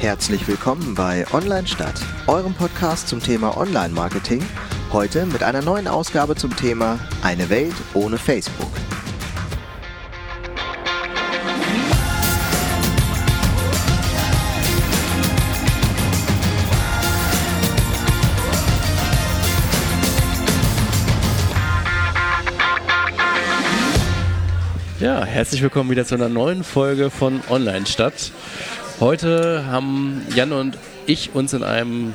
Herzlich willkommen bei Online Stadt, eurem Podcast zum Thema Online-Marketing. Heute mit einer neuen Ausgabe zum Thema Eine Welt ohne Facebook. Ja, herzlich willkommen wieder zu einer neuen Folge von Online Stadt. Heute haben Jan und ich uns in einem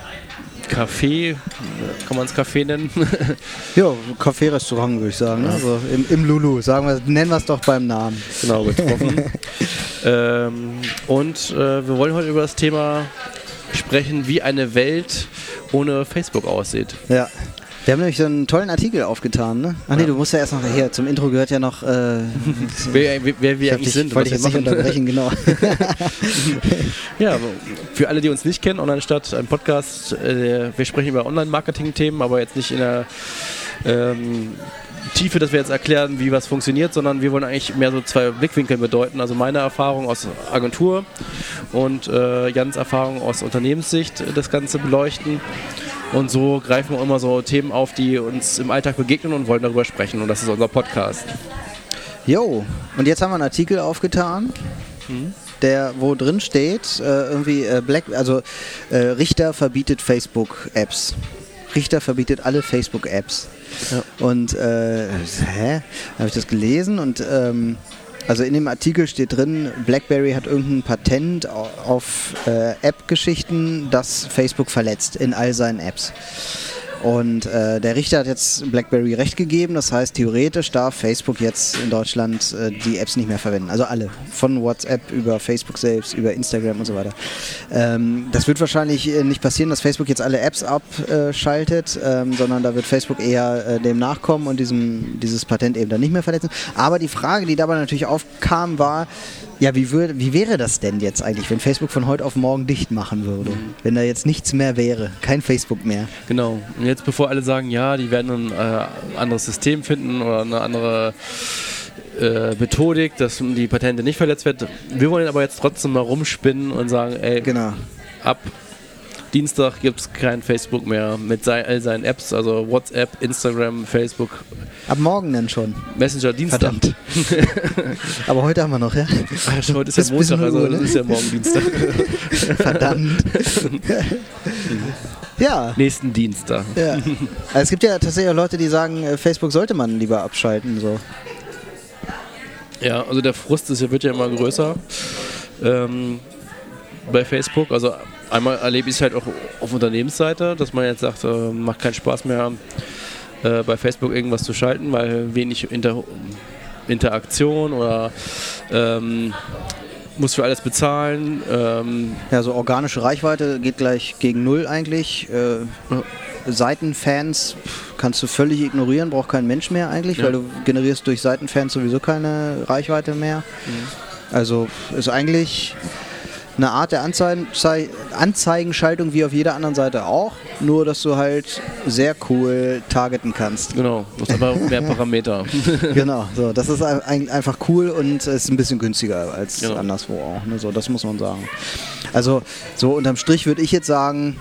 Café, kann man es Café nennen? ja, Café-Restaurant würde ich sagen. Also im, im, Lulu, sagen wir, nennen wir es doch beim Namen. Genau, getroffen. ähm, und äh, wir wollen heute über das Thema sprechen, wie eine Welt ohne Facebook aussieht. Ja. Wir haben nämlich so einen tollen Artikel aufgetan, ne? Ach nee, ja. du musst ja erst noch her. Zum Intro gehört ja noch. Äh, wer, wer, wir eigentlich sind. Wollte ich jetzt nicht unterbrechen, genau. ja, für alle, die uns nicht kennen, Online-Stadt, ein Podcast. Äh, wir sprechen über Online-Marketing-Themen, aber jetzt nicht in der ähm, Tiefe, dass wir jetzt erklären, wie was funktioniert, sondern wir wollen eigentlich mehr so zwei Blickwinkel bedeuten. Also meine Erfahrung aus Agentur und äh, Jans Erfahrung aus Unternehmenssicht das Ganze beleuchten. Und so greifen wir immer so Themen auf, die uns im Alltag begegnen und wollen darüber sprechen. Und das ist unser Podcast. Jo, und jetzt haben wir einen Artikel aufgetan. Mhm der wo drin steht, äh, irgendwie äh, Black, also äh, Richter verbietet Facebook-Apps. Richter verbietet alle Facebook-Apps. Ja. Und äh, hä? Habe ich das gelesen und ähm, also in dem Artikel steht drin, BlackBerry hat irgendein Patent auf äh, App-Geschichten, das Facebook verletzt in all seinen Apps. Und äh, der Richter hat jetzt BlackBerry recht gegeben. Das heißt, theoretisch darf Facebook jetzt in Deutschland äh, die Apps nicht mehr verwenden. Also alle. Von WhatsApp über Facebook selbst, über Instagram und so weiter. Ähm, das wird wahrscheinlich äh, nicht passieren, dass Facebook jetzt alle Apps abschaltet, ähm, sondern da wird Facebook eher äh, dem nachkommen und diesem, dieses Patent eben dann nicht mehr verletzen. Aber die Frage, die dabei natürlich aufkam, war, ja, wie, würd, wie wäre das denn jetzt eigentlich, wenn Facebook von heute auf morgen dicht machen würde? Mhm. Wenn da jetzt nichts mehr wäre, kein Facebook mehr. Genau. Und jetzt bevor alle sagen, ja, die werden ein äh, anderes System finden oder eine andere äh, Methodik, dass die Patente nicht verletzt werden. Wir wollen aber jetzt trotzdem mal rumspinnen und sagen, ey, genau. ab Dienstag gibt es kein Facebook mehr mit all seinen Apps, also WhatsApp, Instagram, Facebook. Ab morgen dann schon. Messenger Dienstag. Verdammt. Aber heute haben wir noch, ja? Ach, heute ist ja Montag, also Uhr, ne? ist ja morgen Dienstag. Verdammt. ja. Nächsten Dienstag. Ja. Also es gibt ja tatsächlich auch Leute, die sagen, äh, Facebook sollte man lieber abschalten. So. Ja, also der Frust ist, wird ja immer größer. Ähm, bei Facebook. Also einmal erlebe ich es halt auch auf Unternehmensseite, dass man jetzt sagt, äh, macht keinen Spaß mehr äh, bei Facebook irgendwas zu schalten, weil wenig Inter Interaktion oder ähm, muss für alles bezahlen. Ähm ja, so organische Reichweite geht gleich gegen null eigentlich. Äh, Seitenfans kannst du völlig ignorieren, braucht kein Mensch mehr eigentlich, ja. weil du generierst durch Seitenfans sowieso keine Reichweite mehr. Mhm. Also ist eigentlich eine Art der Anzeigen Anzeigenschaltung wie auf jeder anderen Seite auch, nur dass du halt sehr cool targeten kannst. Genau, du hast aber mehr Parameter. genau, so, das ist einfach cool und ist ein bisschen günstiger als genau. anderswo auch. Ne, so, das muss man sagen. Also so unterm Strich würde ich jetzt sagen,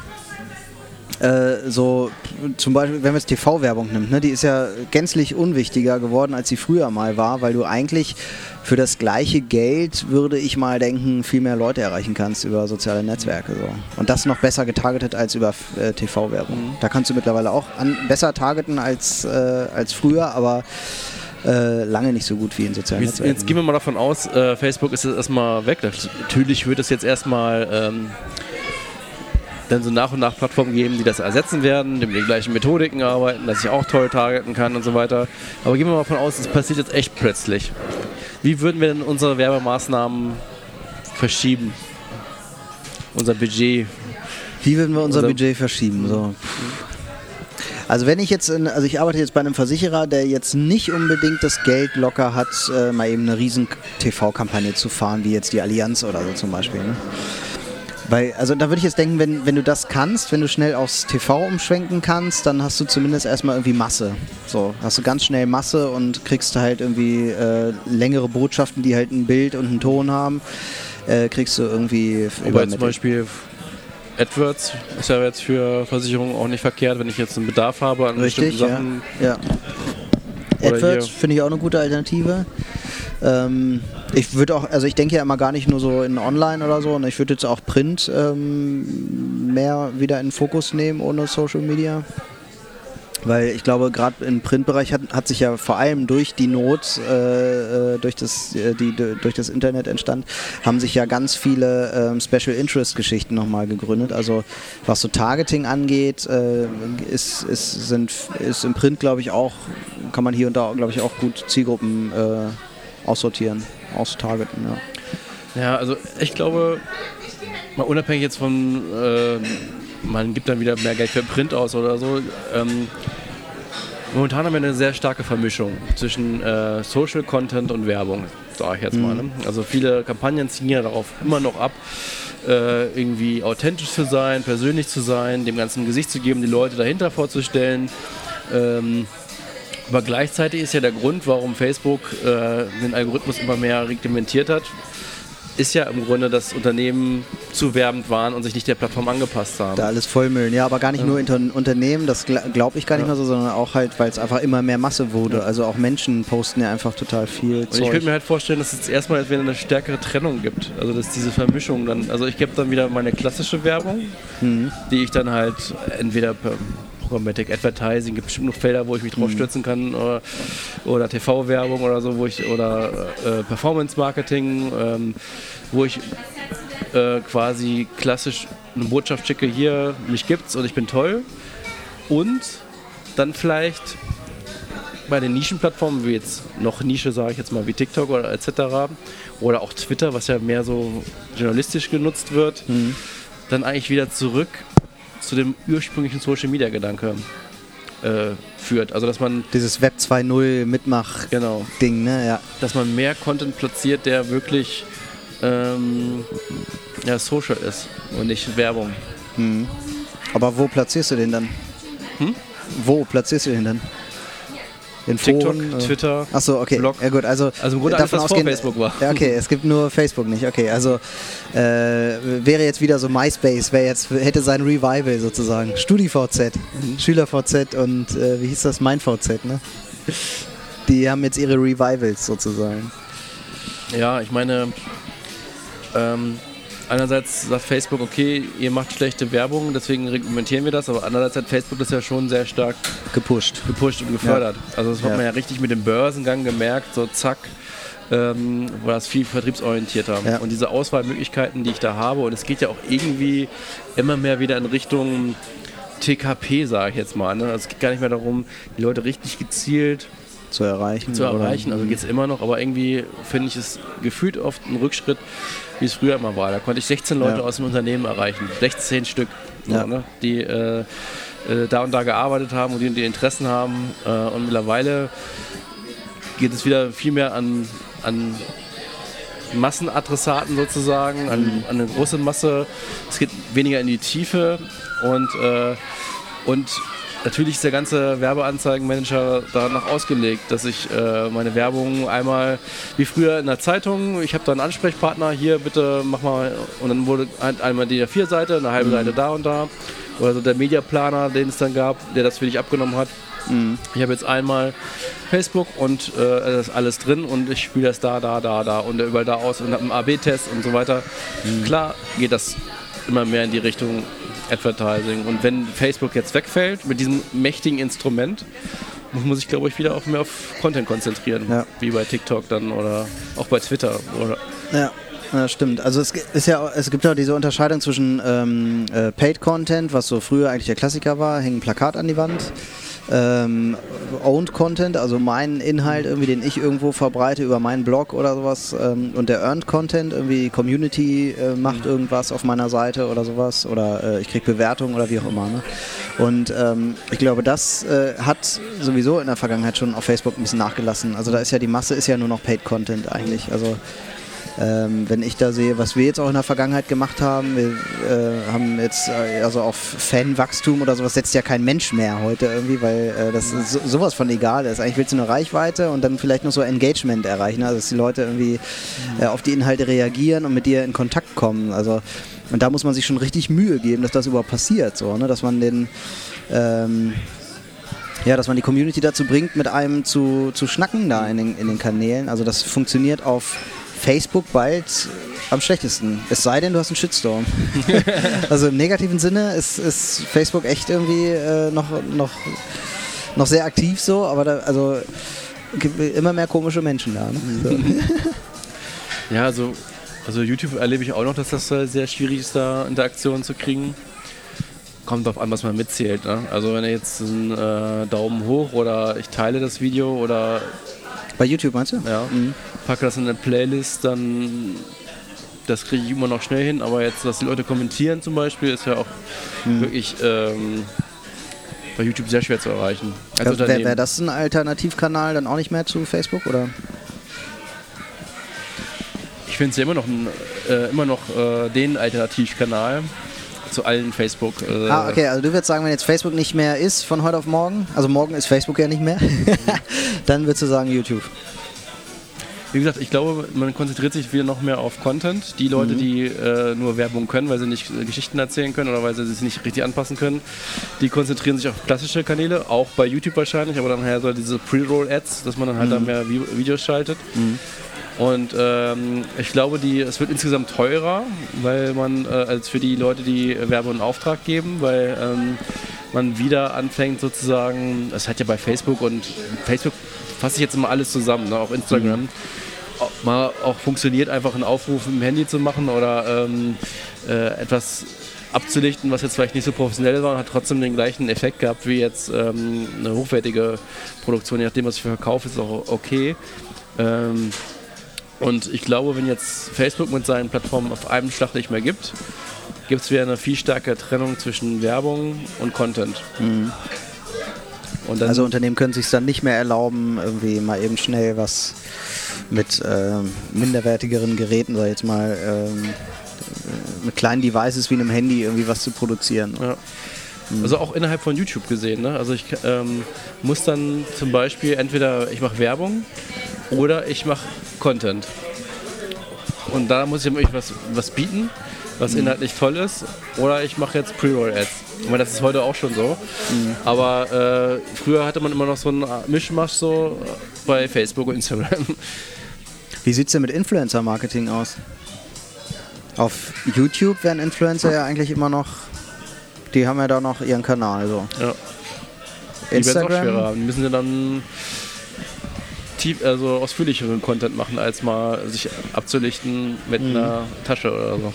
äh, so zum Beispiel, wenn man jetzt TV-Werbung nimmt, ne, die ist ja gänzlich unwichtiger geworden, als sie früher mal war, weil du eigentlich für das gleiche Geld, würde ich mal denken, viel mehr Leute erreichen kannst über soziale Netzwerke. So. Und das noch besser getargetet als über äh, TV-Werbung. Mhm. Da kannst du mittlerweile auch an, besser targeten als, äh, als früher, aber äh, lange nicht so gut wie in sozialen jetzt, Netzwerken. Jetzt gehen wir mal davon aus, äh, Facebook ist jetzt erstmal weg. Natürlich wird es jetzt erstmal ähm, dann so nach und nach Plattformen geben, die das ersetzen werden, die mit den gleichen Methodiken arbeiten, dass ich auch toll targeten kann und so weiter. Aber gehen wir mal davon aus, es passiert jetzt echt plötzlich. Wie würden wir denn unsere Werbemaßnahmen verschieben? Unser Budget. Wie würden wir unser, unser Budget verschieben? So. Also wenn ich jetzt, in, also ich arbeite jetzt bei einem Versicherer, der jetzt nicht unbedingt das Geld locker hat, äh, mal eben eine riesen TV-Kampagne zu fahren, wie jetzt die Allianz oder so zum Beispiel. Ne? Weil, also da würde ich jetzt denken, wenn, wenn du das kannst, wenn du schnell aufs TV umschwenken kannst, dann hast du zumindest erstmal irgendwie Masse. So, hast du ganz schnell Masse und kriegst halt irgendwie äh, längere Botschaften, die halt ein Bild und einen Ton haben, äh, kriegst du irgendwie Aber zum. Beispiel AdWords ist ja jetzt für Versicherungen auch nicht verkehrt, wenn ich jetzt einen Bedarf habe an Richtig, bestimmten ja. Sachen. ja. Oder AdWords finde ich auch eine gute Alternative. Ähm, ich würde auch, also ich denke ja immer gar nicht nur so in Online oder so, und ich würde jetzt auch Print ähm, mehr wieder in Fokus nehmen ohne Social Media. Weil ich glaube, gerade im Printbereich hat, hat sich ja vor allem durch die Not, äh, äh, durch, das, äh, die, durch das Internet entstand, haben sich ja ganz viele ähm, Special Interest Geschichten nochmal gegründet. Also was so Targeting angeht, äh, ist, ist, sind, ist im Print, glaube ich, auch, kann man hier und da, glaube ich, auch gut Zielgruppen äh, aussortieren, austargeten. Ja. Ja, also ich glaube, mal unabhängig jetzt von, äh, man gibt dann wieder mehr Geld für Print aus oder so. Ähm, momentan haben wir eine sehr starke Vermischung zwischen äh, Social Content und Werbung, sage ich jetzt mal. Ne? Also viele Kampagnen ziehen ja darauf immer noch ab, äh, irgendwie authentisch zu sein, persönlich zu sein, dem ganzen Gesicht zu geben, die Leute dahinter vorzustellen. Ähm, aber gleichzeitig ist ja der Grund, warum Facebook äh, den Algorithmus immer mehr reglementiert hat, ist ja im Grunde, dass Unternehmen zu werbend waren und sich nicht der Plattform angepasst haben. Da alles vollmüllen. Ja, aber gar nicht nur inter Unternehmen, das glaube ich gar nicht Ja. mehr so, sondern auch halt, weil es einfach immer mehr Masse wurde. Also auch Menschen posten ja einfach total viel Und ich Zeug. könnte mir halt vorstellen, dass es jetzt erstmal wieder eine stärkere Trennung gibt. Also dass diese Vermischung dann, also ich gebe dann wieder meine klassische Werbung, Mhm. die ich dann halt entweder per Programmatic Advertising, gibt bestimmt noch Felder, wo ich mich Mhm. drauf stürzen kann, oder, oder TV-Werbung oder so, wo ich, oder äh, Performance-Marketing, ähm, wo ich äh, quasi klassisch eine Botschaft schicke, hier, mich gibt's und ich bin toll. Und dann vielleicht bei den Nischenplattformen, wie jetzt noch Nische, sage ich jetzt mal, wie TikTok oder etc. Oder auch Twitter, was ja mehr so journalistisch genutzt wird, Mhm. dann eigentlich wieder zurück zu dem ursprünglichen Social Media Gedanke äh, führt. Also dass man Dieses Web 2.0 Mitmach-Ding, genau, ne? Ja. dass man mehr Content platziert, der wirklich ähm, ja, social ist und nicht Werbung. Mhm. Aber wo platzierst du den dann? Hm? Wo platzierst du den dann? In TikTok, Foren, äh? Twitter. Achso, okay. Blog. Ja gut, also, Also im Grunde alles, davon was vor ausgehend- Facebook war. Ja, okay, es gibt nur Facebook nicht. Okay, also äh, wäre jetzt wieder so MySpace, wäre jetzt hätte sein Revival sozusagen. StudiVZ, Mhm. SchülerVZ und äh, wie hieß das? MeinVZ, ne? Die haben jetzt ihre Revivals sozusagen. Ja, ich meine, ähm, einerseits sagt Facebook, okay, ihr macht schlechte Werbung, deswegen reglementieren wir das, aber andererseits hat Facebook das ja schon sehr stark Gepusht. gepusht und gefördert. Also das hat Ja. man ja richtig mit dem Börsengang gemerkt, so zack, ähm, war das viel vertriebsorientierter. Ja. Und diese Auswahlmöglichkeiten, die ich da habe, und es geht ja auch irgendwie immer mehr wieder in Richtung TKP, sage ich jetzt mal. Ne? Also es geht gar nicht mehr darum, die Leute richtig gezielt Zu erreichen. zu oder- erreichen. Also geht es immer noch, aber irgendwie finde ich es gefühlt oft ein Rückschritt, wie es früher immer war. Da konnte ich 16 Leute Ja. aus dem Unternehmen erreichen. 16 Stück, so, Ja. ne? die äh, äh, da und da gearbeitet haben und die, die Interessen haben. Äh, und mittlerweile geht es wieder viel mehr an, an Massenadressaten sozusagen, an, Mhm. an eine große Masse. Es geht weniger in die Tiefe und, äh, und natürlich ist der ganze Werbeanzeigenmanager danach ausgelegt, dass ich äh, meine Werbung einmal wie früher in der Zeitung, ich habe da einen Ansprechpartner, hier bitte mach mal, und dann wurde einmal die A4-Seite, eine halbe Seite da und da. Oder so der Mediaplaner, den es dann gab, der das für dich abgenommen hat. Ich habe jetzt einmal Facebook und äh, da ist alles drin und ich spiele das da, da, da, da und überall da aus und habe einen AB-Test und so weiter. Klar geht das immer mehr in die Richtung Advertising. Und wenn Facebook jetzt wegfällt mit diesem mächtigen Instrument, muss man sich, glaube ich, wieder auch mehr auf Content konzentrieren. Ja. Wie bei TikTok dann oder auch bei Twitter. Oder Ja, ja, stimmt. Also es ist ja, es gibt ja diese Unterscheidung zwischen ähm, äh, Paid Content, was so früher eigentlich der Klassiker war, hängen ein Plakat an die Wand. Ähm, Owned Content, also mein Inhalt, irgendwie, den ich irgendwo verbreite über meinen Blog oder sowas. Ähm, und der Earned Content, irgendwie Community äh, macht irgendwas auf meiner Seite oder sowas. Oder äh, ich kriege Bewertungen oder wie auch immer. Ne? Und ähm, ich glaube, das äh, hat sowieso in der Vergangenheit schon auf Facebook ein bisschen nachgelassen. Also da ist ja die Masse ist ja nur noch Paid Content eigentlich. Also ähm, wenn ich da sehe, was wir jetzt auch in der Vergangenheit gemacht haben, wir äh, haben jetzt äh, also auf Fanwachstum oder sowas setzt ja kein Mensch mehr heute irgendwie, weil äh, das so, sowas von egal ist. Eigentlich willst du eine Reichweite und dann vielleicht noch so Engagement erreichen, also dass die Leute irgendwie äh, auf die Inhalte reagieren und mit dir in Kontakt kommen. Also und da muss man sich schon richtig Mühe geben, dass das überhaupt passiert, so, ne? dass man den ähm, ja, dass man die Community dazu bringt, mit einem zu, zu schnacken da in den, in den Kanälen. Also das funktioniert auf Facebook bald am schlechtesten. Es sei denn, du hast einen Shitstorm. also im negativen Sinne ist, ist Facebook echt irgendwie äh, noch, noch, noch sehr aktiv so, aber da, also gibt immer mehr komische Menschen da. Ne? So. ja, also, also YouTube erlebe ich auch noch, dass das äh, sehr schwierig ist, da Interaktionen zu kriegen. Kommt darauf an, was man mitzählt. Ne? Also wenn er jetzt einen äh, Daumen hoch oder ich teile das Video oder bei YouTube meinst du? Ja. Mhm. Packe das in eine Playlist, dann das kriege ich immer noch schnell hin, aber jetzt, dass die Leute kommentieren zum Beispiel, ist ja auch mhm. wirklich ähm, bei YouTube sehr schwer zu erreichen. Also ja, Wäre wär das ein Alternativkanal dann auch nicht mehr zu Facebook oder? Ich finde es ja immer noch, ein, äh, immer noch äh, den Alternativkanal zu allen Facebook. Äh ah, okay, also du würdest sagen, wenn jetzt Facebook nicht mehr ist von heute auf morgen, also morgen ist Facebook ja nicht mehr, dann würdest du sagen YouTube. Wie gesagt, ich glaube, man konzentriert sich wieder noch mehr auf Content. Die Leute, mhm. die äh, nur Werbung können, weil sie nicht äh, Geschichten erzählen können oder weil sie sich nicht richtig anpassen können, die konzentrieren sich auf klassische Kanäle, auch bei YouTube wahrscheinlich, aber dann halt so diese Pre-Roll-Ads, dass man dann halt mhm. da mehr Videos schaltet. Mhm. Und ähm, ich glaube, die, es wird insgesamt teurer, weil man äh, als für die Leute, die Werbung in Auftrag geben, weil ähm, man wieder anfängt sozusagen, es hat ja bei Facebook und Facebook fasse ich jetzt immer alles zusammen, ne, auch Instagram. Mhm. Mal auch funktioniert, einfach einen Aufruf im Handy zu machen oder ähm, äh, etwas abzulichten, was jetzt vielleicht nicht so professionell war und hat trotzdem den gleichen Effekt gehabt wie jetzt ähm, eine hochwertige Produktion. Je nachdem, was ich verkaufe, ist auch okay. Ähm, und ich glaube, wenn jetzt Facebook mit seinen Plattformen auf einem Schlag nicht mehr gibt, gibt es wieder eine viel stärkere Trennung zwischen Werbung und Content. Mhm. Und also Unternehmen können sich dann nicht mehr erlauben, irgendwie mal eben schnell was mit äh, minderwertigeren Geräten, sag ich jetzt mal, ähm, mit kleinen Devices wie einem Handy irgendwie was zu produzieren. Ja. Mhm. Also auch innerhalb von YouTube gesehen. Ne? Also ich ähm, muss dann zum Beispiel entweder ich mache Werbung oder ich mache Content. Und da muss ich mir was, was bieten, was inhaltlich toll ist. Oder ich mache jetzt Pre-Roll-Ads. Ich meine, das ist heute auch schon so. Mhm. Aber äh, früher hatte man immer noch so einen Mischmasch so bei Facebook und Instagram. Wie sieht es denn mit Influencer-Marketing aus? Auf YouTube werden Influencer ja eigentlich immer noch, die haben ja da noch ihren Kanal so. Ja. Die Instagram. Auch schwerer haben. Die müssen ja dann tief, also ausführlicheren Content machen, als mal sich abzulichten mit mhm. einer Tasche oder so.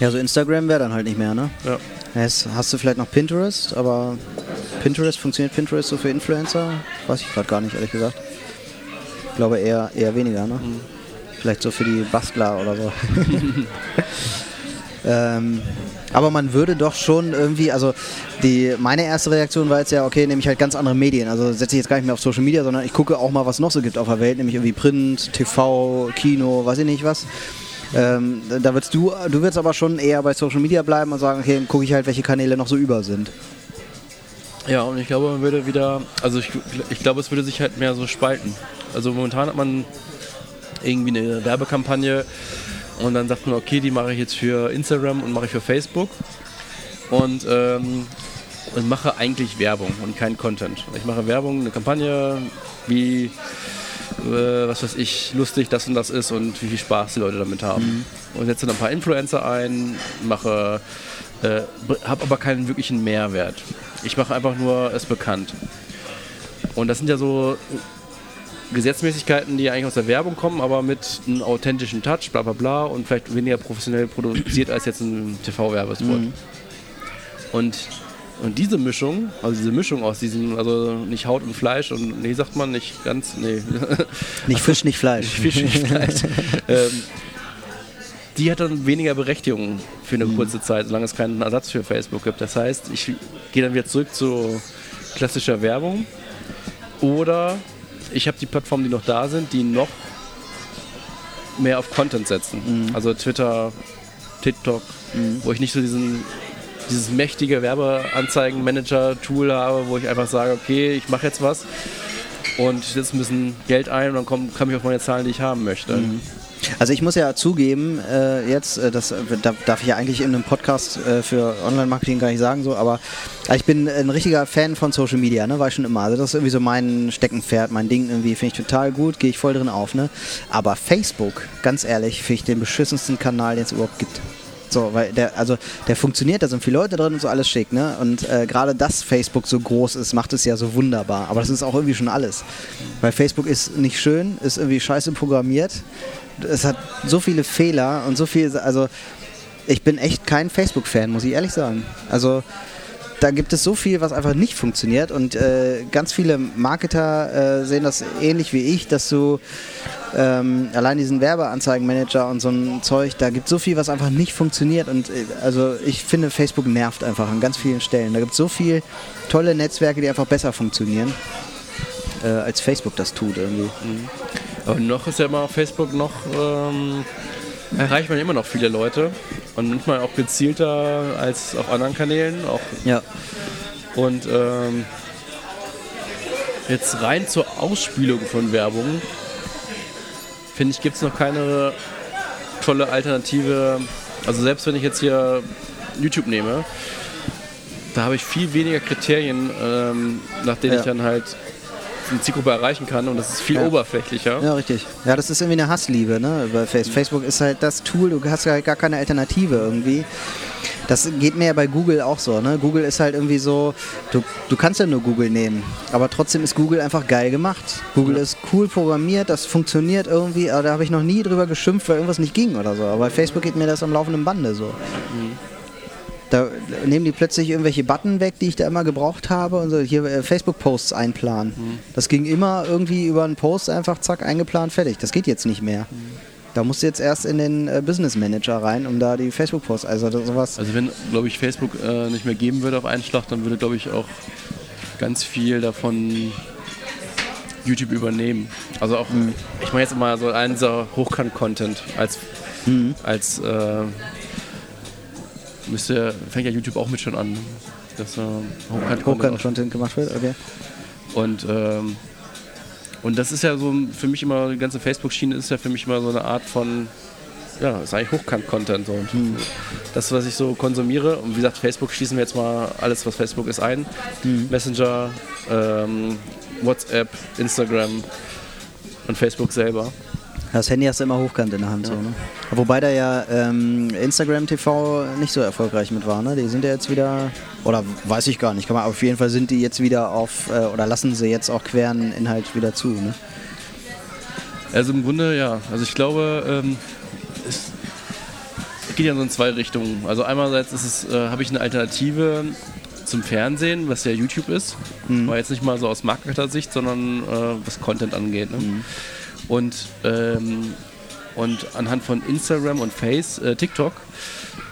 Ja, so Instagram wäre dann halt nicht mehr, ne? Ja. Jetzt hast du vielleicht noch Pinterest, aber Pinterest, funktioniert Pinterest so für Influencer? Weiß ich gerade gar nicht, ehrlich gesagt. Ich glaube eher, eher weniger, ne? Mhm. Vielleicht so für die Bastler oder so. ähm, aber man würde doch schon irgendwie, also die, meine erste Reaktion war jetzt ja, okay, nehme ich halt ganz andere Medien. Also setze ich jetzt gar nicht mehr auf Social Media, sondern ich gucke auch mal, was noch so gibt auf der Welt, nämlich irgendwie Print, TV, Kino, weiß ich nicht was. Ähm, da würdest du, du würdest aber schon eher bei Social Media bleiben und sagen, okay, gucke ich halt, welche Kanäle noch so über sind. Ja, und ich glaube, man würde wieder, also ich, ich glaube, es würde sich halt mehr so spalten. Also momentan hat man irgendwie eine Werbekampagne, und dann sagt man, okay, die mache ich jetzt für Instagram und mache ich für Facebook. Und, ähm, und mache eigentlich Werbung und kein Content. Ich mache Werbung, eine Kampagne, wie, äh, was weiß ich, lustig das und das ist und wie viel Spaß die Leute damit haben. Mhm. Und setze dann ein paar Influencer ein, mache, äh, habe aber keinen wirklichen Mehrwert. Ich mache einfach nur es bekannt. Und das sind ja so Gesetzmäßigkeiten, die eigentlich aus der Werbung kommen, aber mit einem authentischen Touch, bla bla bla und vielleicht weniger professionell produziert als jetzt ein TV-Werbespot. Mhm. Und, und diese Mischung, also diese Mischung aus diesem, also nicht Haut und Fleisch und, nee, sagt man nicht ganz, nee. Nicht Fisch, nicht Fleisch. nicht Fisch, nicht Fleisch. ähm, die hat dann weniger Berechtigung für eine mhm. kurze Zeit, solange es keinen Ersatz für Facebook gibt. Das heißt, ich gehe dann wieder zurück zu klassischer Werbung oder ich habe die Plattformen, die noch da sind, die noch mehr auf Content setzen. Also Twitter, TikTok, wo ich nicht so diesen dieses mächtige Werbeanzeigen-Manager-Tool habe, wo ich einfach sage, okay, ich mache jetzt was und ein bisschen Geld ein und dann komm, komme ich auf meine Zahlen, die ich haben möchte. Also ich muss ja zugeben, äh, jetzt, äh, das äh, da, darf ich ja eigentlich in einem Podcast äh, für Online-Marketing gar nicht sagen, so, aber ich bin ein richtiger Fan von Social Media, ne? War ich schon immer. Also das ist irgendwie so mein Steckenpferd, mein Ding irgendwie, finde ich total gut, gehe ich voll drin auf, ne? Aber Facebook, ganz ehrlich, finde ich den beschissensten Kanal, den es überhaupt gibt. So, weil der, also der funktioniert, da sind viele Leute drin und so alles schick, ne? Und äh, gerade dass Facebook so groß ist, macht es ja so wunderbar. Aber das ist auch irgendwie schon alles. Weil Facebook ist nicht schön, ist irgendwie scheiße programmiert. Es hat so viele Fehler und so viel, also ich bin echt kein Facebook-Fan, muss ich ehrlich sagen. Also da gibt es so viel, was einfach nicht funktioniert und äh, ganz viele Marketer äh, sehen das ähnlich wie ich, dass du ähm, allein diesen Werbeanzeigenmanager und so ein Zeug, da gibt es so viel, was einfach nicht funktioniert und äh, also ich finde, Facebook nervt einfach an ganz vielen Stellen. Da gibt es so viele tolle Netzwerke, die einfach besser funktionieren, äh, als Facebook das tut irgendwie. Aber noch ist ja immer Facebook noch, ähm, erreicht man immer noch viele Leute und manchmal auch gezielter als auf anderen Kanälen. Auch Ja. Und ähm, jetzt rein zur Ausspielung von Werbung, finde ich, gibt es noch keine tolle Alternative. Also selbst wenn ich jetzt hier YouTube nehme, da habe ich viel weniger Kriterien, ähm, nach denen Ja. ich dann halt die Zielgruppe erreichen kann und das ist viel Ja. oberflächlicher. Ja, richtig. Ja, das ist irgendwie eine Hassliebe, ne? Bei Facebook. Facebook ist halt das Tool, du hast halt gar keine Alternative irgendwie. Das geht mir ja bei Google auch so, ne? Google ist halt irgendwie so, du, du kannst ja nur Google nehmen, aber trotzdem ist Google einfach geil gemacht. Google Ja. ist cool programmiert, das funktioniert irgendwie, aber da habe ich noch nie drüber geschimpft, weil irgendwas nicht ging oder so. Aber bei Facebook geht mir das am laufenden Bande so. Da nehmen die plötzlich irgendwelche Button weg, die ich da immer gebraucht habe und so hier äh, Facebook-Posts einplanen. Das ging immer irgendwie über einen Post einfach zack eingeplant, fertig. Das geht jetzt nicht mehr. Da musst du jetzt erst in den äh, Business Manager rein, um da die Facebook-Posts, also sowas. Also wenn, glaube ich, Facebook äh, nicht mehr geben würde auf einen Schlag, dann würde, glaube ich, auch ganz viel davon YouTube übernehmen. Also auch, ich meine jetzt mal so einen dieser Hochkant-Content als, als äh, müsste, fängt ja YouTube auch mit schon an, dass äh, Hochkant-Content gemacht wird, okay. und, ähm, und das ist ja so für mich immer, die ganze Facebook-Schiene ist ja für mich immer so eine Art von, ja, ist eigentlich Hochkant-Content. So. Und Das, was ich so konsumiere, und wie gesagt, Facebook schließen wir jetzt mal alles, was Facebook ist, ein. Messenger, ähm, WhatsApp, Instagram und Facebook selber. Das Handy hast du immer hochkant in der Hand. So, ne? Wobei da ja ähm, Instagram TV nicht so erfolgreich mit war. Ne? Die sind ja jetzt wieder, oder weiß ich gar nicht, kann man, auf jeden Fall sind die jetzt wieder auf, äh, oder lassen sie jetzt auch queren Inhalt wieder zu. Ne? Also im Grunde, ja. Also ich glaube, ähm, es geht ja so in zwei Richtungen. Also einerseits ist es, äh, habe ich eine Alternative zum Fernsehen, was ja YouTube ist. Aber jetzt nicht mal so aus Marketer-Sicht, sondern äh, was Content angeht. Ne? Und, ähm, und anhand von Instagram und Face, äh, TikTok,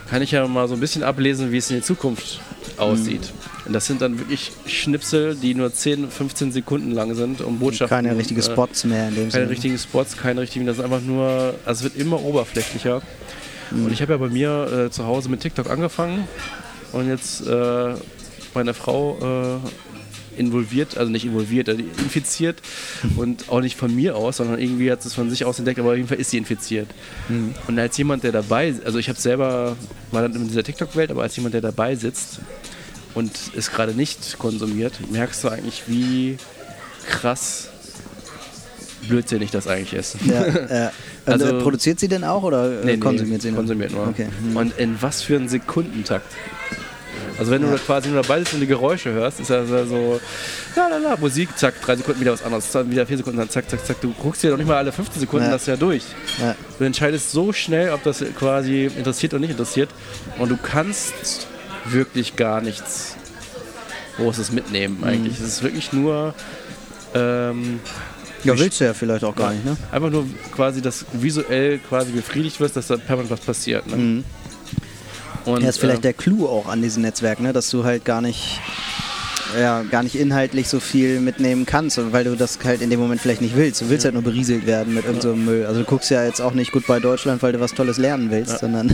kann ich ja mal so ein bisschen ablesen, wie es in der Zukunft aussieht. Und das sind dann wirklich Schnipsel, die nur 10, 15 Sekunden lang sind, um Botschaften. Keine richtigen äh, Spots mehr in dem keine Sinne. richtigen Spots, keine richtigen, das ist einfach nur, also es wird immer oberflächlicher. Und ich habe ja bei mir äh, zu Hause mit TikTok angefangen und jetzt äh, meine Frau äh, involviert, also nicht involviert, also infiziert und auch nicht von mir aus, sondern irgendwie hat es von sich aus entdeckt, aber auf jeden Fall ist sie infiziert. Und als jemand, der dabei, also ich habe selber, war dann in dieser TikTok-Welt, aber als jemand, der dabei sitzt und es gerade nicht konsumiert, merkst du eigentlich, wie krass blödsinnig das eigentlich ist. Ja, ja. Also- äh, produziert sie denn auch oder äh, Nee, nee, konsumiert sie nur? Konsumiert nur. Okay. hm. Und in was für einen Sekundentakt. Also wenn du Ja. da quasi nur dabei sitzt und die Geräusche hörst, ist das ja so, la la la, Musik, zack, drei Sekunden wieder was anderes, dann wieder vier Sekunden, dann zack, zack, zack. Du guckst dir doch nicht mal alle 15 Sekunden Ja. das ja durch. Ja. Du entscheidest so schnell, ob das quasi interessiert oder nicht interessiert. Und du kannst wirklich gar nichts Großes mitnehmen eigentlich. Es ist wirklich nur ähm, Ja, willst du ja vielleicht auch gar nicht, ne? einfach nur quasi, dass visuell quasi befriedigt wirst, dass da permanent was passiert. Ne? Mhm. Und, Ja, ist vielleicht äh, der Clou auch an diesem Netzwerk, ne? dass du halt gar nicht ja, gar nicht inhaltlich so viel mitnehmen kannst, weil du das halt in dem Moment vielleicht nicht willst. Du willst halt nur berieselt werden mit irgendeinem so Müll. Also du guckst ja jetzt auch nicht gut bei Deutschland, weil du was Tolles lernen willst, Ja. sondern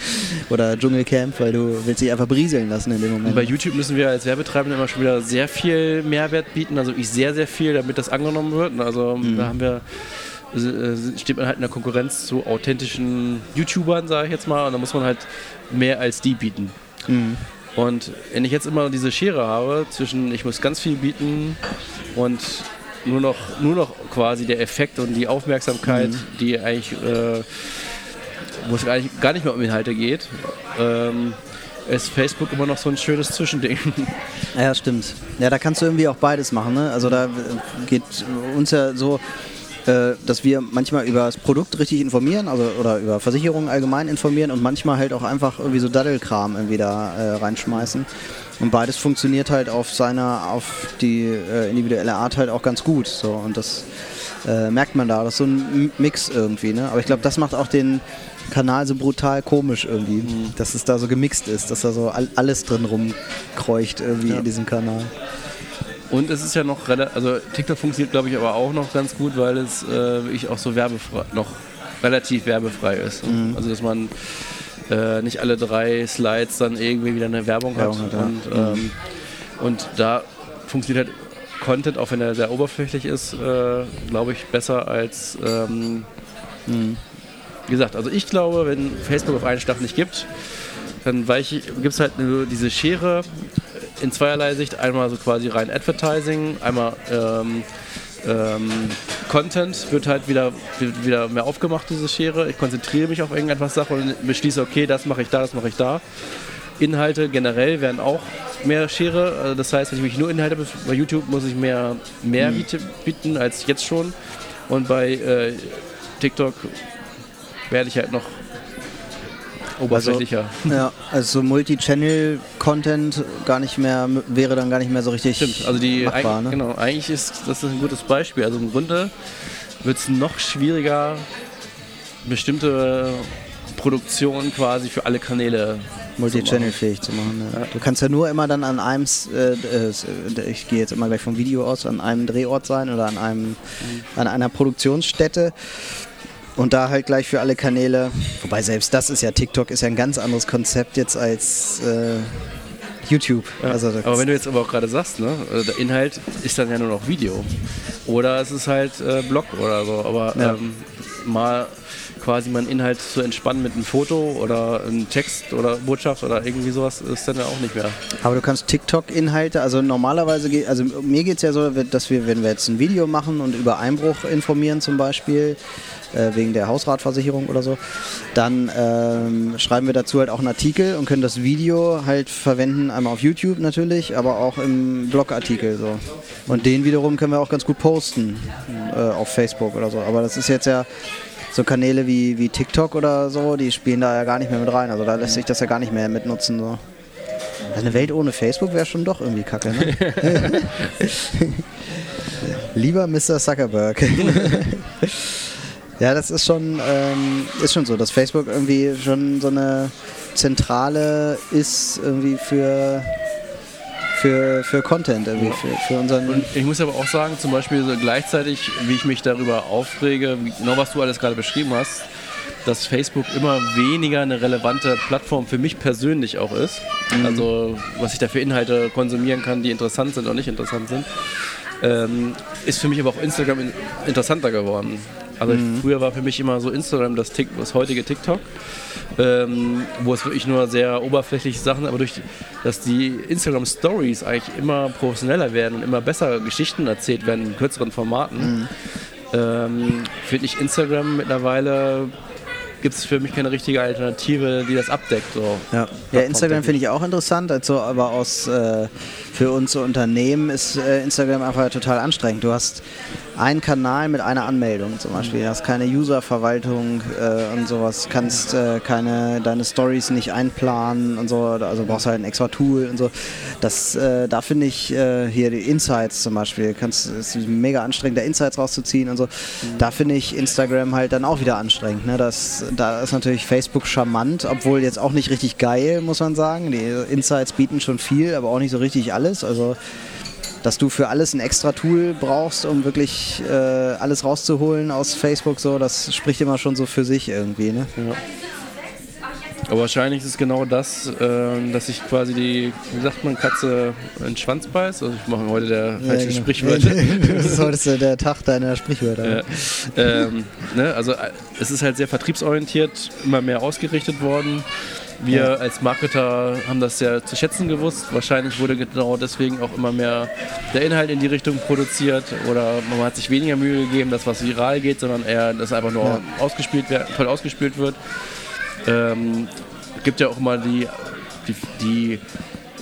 oder Dschungelcamp, weil du willst dich einfach berieseln lassen in dem Moment. Und bei YouTube müssen wir als Werbetreibende immer schon wieder sehr viel Mehrwert bieten, also ich sehr, sehr viel, damit das angenommen wird. Also Mhm. da haben wir steht man halt in der Konkurrenz zu authentischen YouTubern, sage ich jetzt mal, und da muss man halt mehr als die bieten. Mhm. Und wenn ich jetzt immer diese Schere habe zwischen, ich muss ganz viel bieten und nur noch, nur noch quasi der Effekt und die Aufmerksamkeit, die eigentlich, äh, wo es eigentlich gar nicht mehr um Inhalte geht, ähm, ist Facebook immer noch so ein schönes Zwischending. Ja, stimmt. Ja, da kannst du irgendwie auch beides machen. Ne? Also da äh, geht uns ja so, äh, dass wir manchmal über das Produkt richtig informieren, also oder über Versicherungen allgemein informieren und manchmal halt auch einfach irgendwie so Daddelkram irgendwie da äh, reinschmeißen. Und beides funktioniert halt auf seiner, auf die äh, individuelle Art halt auch ganz gut. So und das äh, merkt man da. Das ist so ein Mix irgendwie. Ne? Aber ich glaube, das macht auch den Kanal so brutal komisch irgendwie, dass es da so gemixt ist, dass da so all, alles drin rumkreucht irgendwie Ja. in diesem Kanal. Und es ist ja noch relativ, also TikTok funktioniert glaube ich aber auch noch ganz gut, weil es äh, ich auch so werbefrei, noch relativ werbefrei ist. Mhm. Also dass man äh, nicht alle drei Slides dann irgendwie wieder eine Werbung, Werbung hat. hat, ja. und, ähm, und da funktioniert halt Content, auch wenn er sehr oberflächlich ist, äh, glaube ich, besser als ähm, Mhm. wie gesagt, also ich glaube, wenn Facebook auf einen Schlag nicht gibt, dann gibt es halt nur diese Schere in zweierlei Sicht. Einmal so quasi rein Advertising, einmal ähm, ähm, Content wird halt wieder, wird wieder mehr aufgemacht, diese Schere. Ich konzentriere mich auf irgendetwas Sache und beschließe, okay, das mache ich da, das mache ich da. Inhalte generell werden auch mehr Schere. Also das heißt, wenn ich mich nur Inhalte be- bei YouTube muss ich mehr, mehr biete- bieten als jetzt schon. Und bei äh, TikTok werde ich halt noch oberflächlicher. Ja, also so Multi-Channel-Content gar nicht mehr, wäre dann gar nicht mehr so richtig Stimmt, also die machbar. eig- Ne? genau, eigentlich ist das ist ein gutes Beispiel. Also im Grunde wird es noch schwieriger, bestimmte Produktionen quasi für alle Kanäle Multi-Channel-fähig zu machen. Ja. Du kannst ja nur immer dann an einem, äh, äh, ich gehe jetzt immer gleich vom Video aus, an einem Drehort sein oder an einem, an einer Produktionsstätte und da halt gleich für alle Kanäle. Wobei selbst das ist ja TikTok ist ja ein ganz anderes Konzept jetzt als äh, YouTube. Ja, Also aber wenn du jetzt aber auch gerade sagst, ne, äh, der Inhalt ist dann ja nur noch Video. Oder es ist halt äh, Blog oder so. Aber Ja. ähm, mal quasi meinen Inhalt zu entspannen mit einem Foto oder einem Text oder Botschaft oder irgendwie sowas ist dann ja auch nicht mehr. Aber du kannst TikTok-Inhalte, also normalerweise, geht, also mir geht es ja so, dass wir, wenn wir jetzt ein Video machen und über Einbruch informieren zum Beispiel, äh, wegen der Hausratversicherung oder so, dann ähm, schreiben wir dazu halt auch einen Artikel und können das Video halt verwenden, einmal auf YouTube natürlich, aber auch im Blogartikel so. Und den wiederum können wir auch ganz gut posten äh, auf Facebook oder so. Aber das ist jetzt ja so Kanäle wie, wie TikTok oder so, die spielen da ja gar nicht mehr mit rein. Also da lässt sich das ja gar nicht mehr mitnutzen. So. Eine Welt ohne Facebook wäre schon doch irgendwie kacke, ne? Lieber Mr. Zuckerberg. ja, das ist schon, ähm, ist schon so, dass Facebook irgendwie schon so eine Zentrale ist irgendwie für, für, für Content, irgendwie, für, für unseren. Und ich muss aber auch sagen, zum Beispiel so gleichzeitig, wie ich mich darüber aufrege, genau was du alles gerade beschrieben hast, dass Facebook immer weniger eine relevante Plattform für mich persönlich auch ist. Also was ich da für Inhalte konsumieren kann, die interessant sind oder nicht interessant sind. Ähm, ist für mich aber auch Instagram in, interessanter geworden. Also ich, früher war für mich immer so Instagram das, Tik, das heutige TikTok, ähm, wo es wirklich nur sehr oberflächliche Sachen, aber durch, dass die Instagram Stories eigentlich immer professioneller werden und immer besser Geschichten erzählt werden in kürzeren Formaten, ähm, finde ich Instagram mittlerweile gibt es für mich keine richtige Alternative, die das abdeckt. So. Ja, ja Instagram finde ich auch interessant, also, aber aus, äh, für uns Unternehmen ist äh, Instagram einfach total anstrengend. Du hast einen Kanal mit einer Anmeldung zum Beispiel, du hast keine Userverwaltung äh, und sowas, kannst äh, keine, deine Stories nicht einplanen und so, also brauchst halt ein extra Tool und so. Das, äh, da finde ich äh, hier die Insights zum Beispiel, kannst, ist mega anstrengend, da Insights rauszuziehen und so. Da finde ich Instagram halt dann auch wieder anstrengend. Ne? Das, da ist natürlich Facebook charmant, obwohl jetzt auch nicht richtig geil, muss man sagen. Die Insights bieten schon viel, aber auch nicht so richtig alles. Alles. Also dass du für alles ein extra Tool brauchst, um wirklich äh, alles rauszuholen aus Facebook, so, das spricht immer schon so für sich irgendwie. Ne? Ja. Aber wahrscheinlich ist es genau das, äh, dass ich quasi die, wie sagt man, Katze in den Schwanz beißt. Also ich mache heute der falsche genau. Sprichwörter. das ist heute der Tag deiner Sprichwörter. Ja. Ähm, ne, also äh, es ist halt sehr vertriebsorientiert, immer mehr ausgerichtet worden. Wir Ja. als Marketer haben das ja zu schätzen gewusst. Wahrscheinlich wurde genau deswegen auch immer mehr der Inhalt in die Richtung produziert oder man hat sich weniger Mühe gegeben, dass was viral geht, sondern eher, dass einfach nur Ja. ausgespielt toll ausgespielt wird. Ähm, gibt ja auch immer die, die, die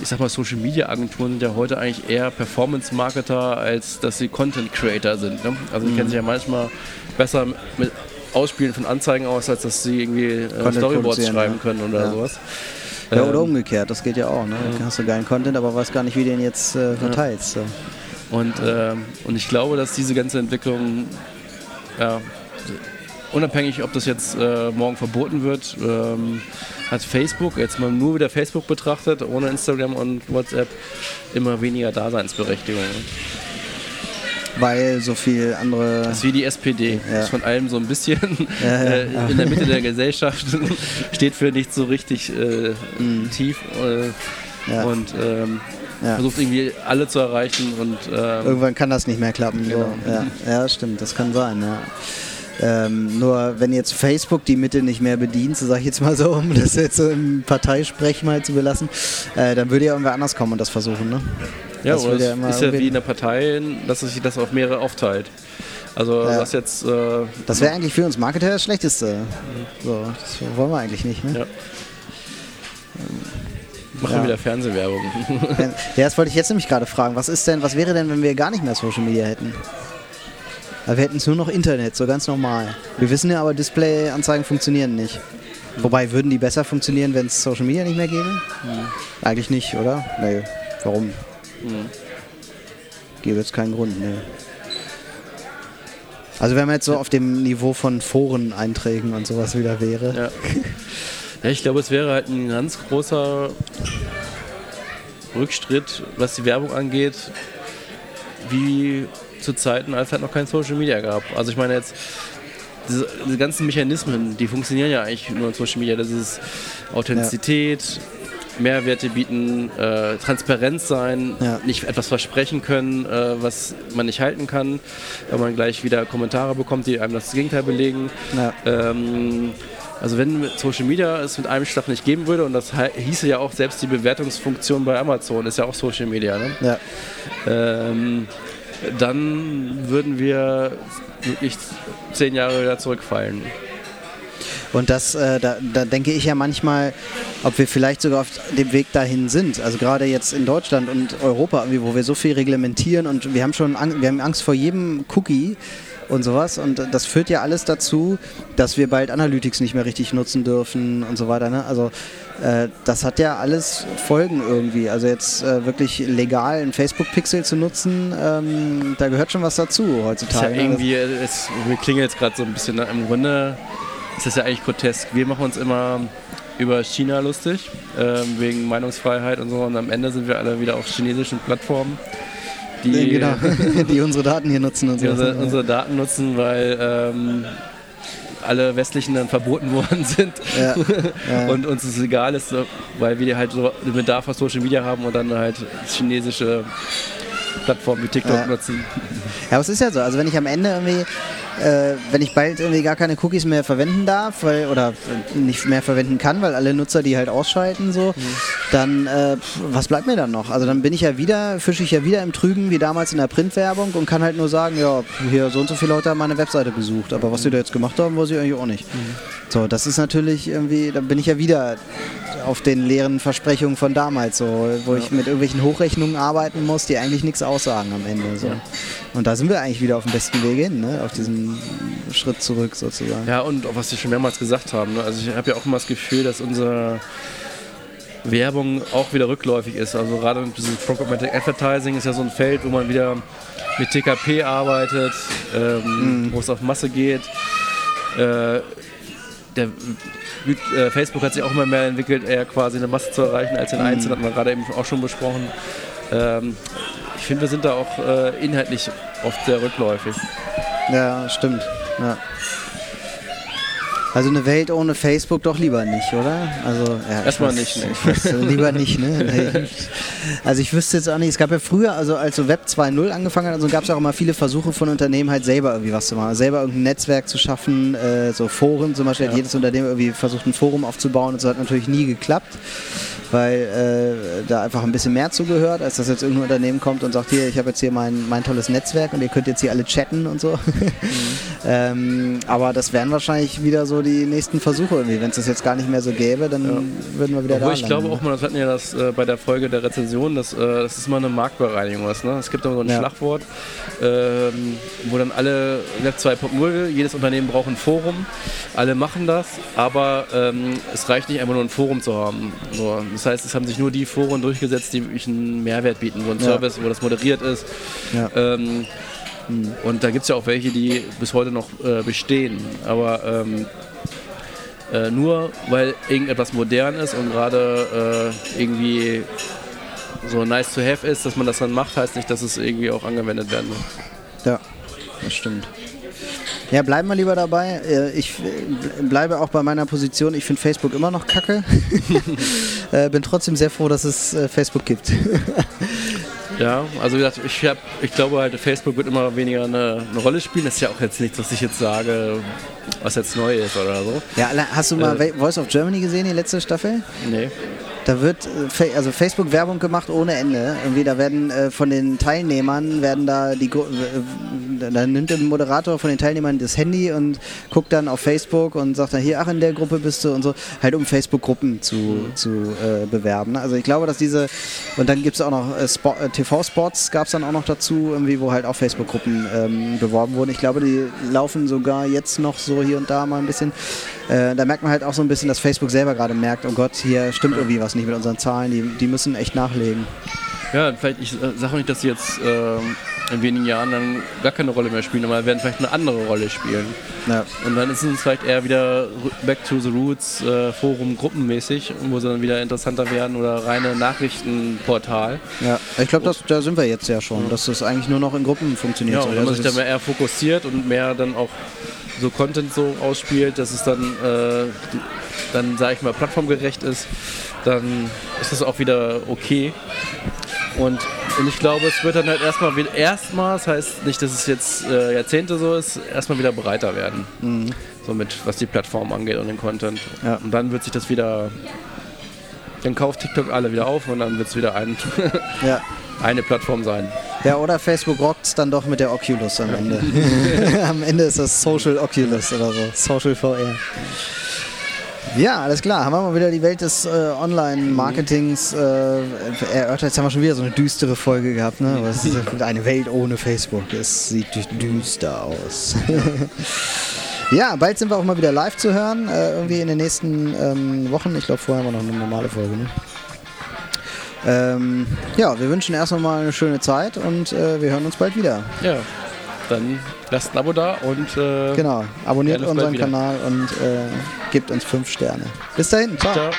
ich sag mal, Social Media Agenturen sind ja heute eigentlich eher Performance Marketer, als dass sie Content Creator sind. Ne? Also die kennen sich ja manchmal besser mit Ausspielen von Anzeigen aus, als dass sie irgendwie äh, Storyboards schreiben ja. können oder Ja. sowas. Ja, oder Ähm, umgekehrt, das geht ja auch. Ne? Dann hast du geilen Content, aber weißt gar nicht, wie du den jetzt äh, verteilst. So. Und, ähm, und ich glaube, dass diese ganze Entwicklung, ja, unabhängig, ob das jetzt äh, morgen verboten wird, ähm, hat Facebook, jetzt mal nur wieder Facebook betrachtet, ohne Instagram und WhatsApp, immer weniger Daseinsberechtigung. Weil so viel andere. Das ist wie die SPD. Ja. Ist von allem so ein bisschen Ja, ja, äh, in der Mitte der Gesellschaft, steht für nicht so richtig äh, tief äh, Mhm. Und ähm, versucht irgendwie alle zu erreichen und ähm, Irgendwann kann das nicht mehr klappen. So. Genau. Ja. ja, stimmt, das kann sein. Ja. Ähm, nur wenn jetzt Facebook die Mitte nicht mehr bedient, so sage ich jetzt mal so, um das jetzt so im Parteisprech mal zu belassen, äh, dann würde ja irgendwer anders kommen und das versuchen. Ne? Ja, Das es ja ist ja wie in der Partei, dass sich das auf mehrere aufteilt. Also Ja. was jetzt äh, Das wäre eigentlich für uns Marketer das Schlechteste. So, das wollen wir eigentlich nicht. Ne? Ja. machen Ja. wieder Fernsehwerbung. Ja, das wollte ich jetzt nämlich gerade fragen. Was ist denn, was wäre denn, wenn wir gar nicht mehr Social Media hätten? Wir hätten es nur noch Internet, so ganz normal. Wir wissen ja aber, Display-Anzeigen funktionieren nicht. Wobei, würden die besser funktionieren, wenn es Social Media nicht mehr gäbe? Eigentlich nicht, oder? Nee. Warum? Gäbe jetzt keinen Grund, nee. Also wenn man jetzt so auf dem Niveau von Foreneinträgen und sowas wieder wäre. ja. ja, ich glaube, es wäre halt ein ganz großer Rückschritt, was die Werbung angeht, wie zu Zeiten, als es halt noch kein Social Media gab. Also ich meine jetzt, diese, diese ganzen Mechanismen, die funktionieren ja eigentlich nur in Social Media. Das ist Authentizität, Mehrwerte bieten, äh, Transparenz sein, Ja. nicht etwas versprechen können, äh, was man nicht halten kann, weil man gleich wieder Kommentare bekommt, die einem das Gegenteil belegen. Ja. Ähm, also wenn Social Media es mit einem Schlag nicht geben würde, und das hieße ja auch selbst die Bewertungsfunktion bei Amazon, ist ja auch Social Media, ne? Ja. ähm, dann würden wir wirklich zehn Jahre wieder zurückfallen. Und das, äh, da, da denke ich ja manchmal, ob wir vielleicht sogar auf dem Weg dahin sind. Also gerade jetzt in Deutschland und Europa, wo wir so viel reglementieren und wir haben schon Angst, wir haben Angst vor jedem Cookie und sowas. Und das führt ja alles dazu, dass wir bald Analytics nicht mehr richtig nutzen dürfen und so weiter. Ne? Also äh, das hat ja alles Folgen irgendwie. Also jetzt äh, wirklich legal einen Facebook-Pixel zu nutzen, ähm, da gehört schon was dazu Ist ja heutzutage. ne? irgendwie, es, wir klingen jetzt gerade so ein bisschen, im Grunde ist das ja eigentlich grotesk. Wir machen uns immer über China lustig, ähm, wegen Meinungsfreiheit und so, und am Ende sind wir alle wieder auf chinesischen Plattformen, die, genau, die unsere Daten hier nutzen und so. unsere, unsere Daten nutzen, weil ähm, alle westlichen dann verboten worden sind Ja, ja. und uns es egal ist, weil wir halt so einen Bedarf auf Social Media haben und dann halt chinesische Plattformen wie TikTok Ja. nutzen. Ja, aber es ist ja so. Also wenn ich am Ende irgendwie, äh, wenn ich bald irgendwie gar keine Cookies mehr verwenden darf, weil oder nicht mehr verwenden kann, weil alle Nutzer die halt ausschalten, so, dann äh, was bleibt mir dann noch? Also dann bin ich ja wieder, fische ich ja wieder im Trügen wie damals in der Printwerbung und kann halt nur sagen, ja, hier so und so viele Leute haben meine Webseite besucht, aber was die da jetzt gemacht haben, weiß ich eigentlich auch nicht. So, das ist natürlich irgendwie, dann bin ich ja wieder auf den leeren Versprechungen von damals, so, wo ich mit irgendwelchen Hochrechnungen arbeiten muss, die eigentlich nichts aussagen am Ende. So. Und da sind wir eigentlich wieder auf dem besten Weg hin, ne? auf diesem Schritt zurück sozusagen. Ja, und was Sie schon mehrmals gesagt haben. Ne? Also ich habe ja auch immer das Gefühl, dass unsere Werbung auch wieder rückläufig ist. Also gerade mit diesem Programmatic Advertising ist ja so ein Feld, wo man wieder mit TKP arbeitet, ähm, wo es auf Masse geht. Äh, der, äh, Facebook hat sich auch immer mehr entwickelt, eher quasi eine Masse zu erreichen als den Einzelnen, hatten wir gerade eben auch schon besprochen. Ähm, ich finde, wir sind da auch äh, inhaltlich oft sehr rückläufig. Ja, stimmt. Ja. Also eine Welt ohne Facebook doch lieber nicht, oder? Also ja, Erstmal weiß- nicht, ne? Äh, lieber nicht, ne? Also ich wüsste jetzt auch nicht, es gab ja früher, also als so Web 2.0 angefangen hat, also gab es auch immer viele Versuche von Unternehmen halt selber irgendwie was zu machen, selber irgendein Netzwerk zu schaffen, äh, so Foren zum Beispiel, hat Ja. jedes Unternehmen irgendwie versucht ein Forum aufzubauen und so hat natürlich nie geklappt, weil äh, da einfach ein bisschen mehr zugehört, als dass jetzt irgendein Unternehmen kommt und sagt, hier, ich habe jetzt hier mein, mein tolles Netzwerk und ihr könnt jetzt hier alle chatten und so. ähm, aber das wären wahrscheinlich wieder so die nächsten Versuche irgendwie. Wenn es das jetzt gar nicht mehr so gäbe, dann würden wir wieder Obwohl da ich glaube landen. auch mal, das hatten ja das äh, bei der Folge der Rezension, dass, äh, das ist mal eine Marktbereinigung was, ne? Es gibt da so ein Ja. Schlagwort, ähm, wo dann alle Web 2.0, jedes Unternehmen braucht ein Forum, alle machen das, aber ähm, es reicht nicht einfach nur ein Forum zu haben. So, das heißt, es haben sich nur die Foren durchgesetzt, die wirklich einen Mehrwert bieten, so ein Ja. Service, wo das moderiert ist. Ja. Ähm, und da gibt es ja auch welche, die bis heute noch äh, bestehen. Aber ähm, äh, nur weil irgendetwas modern ist und gerade äh, irgendwie so nice to have ist, dass man das dann macht, heißt nicht, dass es irgendwie auch angewendet werden muss. Ja, das stimmt. Ja, bleiben wir lieber dabei. Äh, Ich äh, bleibe auch bei meiner Position. Ich finde Facebook immer noch kacke. äh, bin trotzdem sehr froh, dass es äh, Facebook gibt. Ja, also wie gesagt, ich, hab, ich glaube halt, Facebook wird immer weniger eine, eine Rolle spielen. Das ist ja auch jetzt nichts, was ich jetzt sage, was jetzt neu ist oder so. ja, hast du mal Äh. Voice of Germany gesehen, die letzte Staffel? Nee. Da wird äh, also Facebook Werbung gemacht ohne Ende. Irgendwie da werden äh, von den Teilnehmern werden da die äh, da nimmt der Moderator von den Teilnehmern das Handy und guckt dann auf Facebook und sagt dann hier ach in der Gruppe bist du und so halt um Facebook Gruppen zu, zu äh, bewerben. ne? Also ich glaube, dass diese und dann gibt es auch noch äh, Spo- äh, TV-Spots gab es dann auch noch dazu irgendwie wo halt auch Facebook Gruppen ähm, beworben wurden. Ich glaube, die laufen sogar jetzt noch so hier und da mal ein bisschen. Da merkt man halt auch so ein bisschen, dass Facebook selber gerade merkt, oh Gott, hier stimmt irgendwie was nicht mit unseren Zahlen, die, die müssen echt nachlegen. Ja, vielleicht, ich äh, sage nicht, dass sie jetzt ähm, in wenigen Jahren dann gar keine Rolle mehr spielen, aber werden vielleicht eine andere Rolle spielen. Ja. Und dann ist es vielleicht eher wieder back to the roots, äh, Forum gruppenmäßig, wo sie dann wieder interessanter werden oder reine Nachrichtenportal. Ja, ich glaube, da sind wir jetzt ja schon, dass das eigentlich nur noch in Gruppen funktioniert. Ja, und wenn man also sich da das- mehr eher fokussiert und mehr dann auch so Content so ausspielt, dass es dann, äh, dann sage ich mal, plattformgerecht ist, dann ist das auch wieder okay. Und, und ich glaube, es wird dann halt erstmal wieder, erstmal, das heißt nicht, dass es jetzt äh, Jahrzehnte so ist, erstmal wieder breiter werden. So mit, was die Plattform angeht und den Content. Ja. Und dann wird sich das wieder, dann kauft TikTok alle wieder auf und dann wird es wieder ein, ja. eine Plattform sein. Ja, oder Facebook rockt dann doch mit der Oculus am Ende. am Ende ist das Social Oculus oder so, Social VR. Ja, alles klar. Haben wir mal wieder die Welt des äh, Online-Marketings äh, erörtert. Jetzt haben wir schon wieder so eine düstere Folge gehabt. Ne? Es ist eine Welt ohne Facebook. Es sieht dü- düster aus. ja, bald sind wir auch mal wieder live zu hören. Äh, irgendwie in den nächsten ähm, Wochen. Ich glaube, vorher haben wir noch eine normale Folge. Ne? Ähm, ja, wir wünschen erstmal mal eine schöne Zeit und äh, wir hören uns bald wieder. Ja, dann lasst ein Abo da und äh, Genau, abonniert unseren. Kanal und äh, gebt uns fünf Sterne. Bis dahin, ciao. ciao.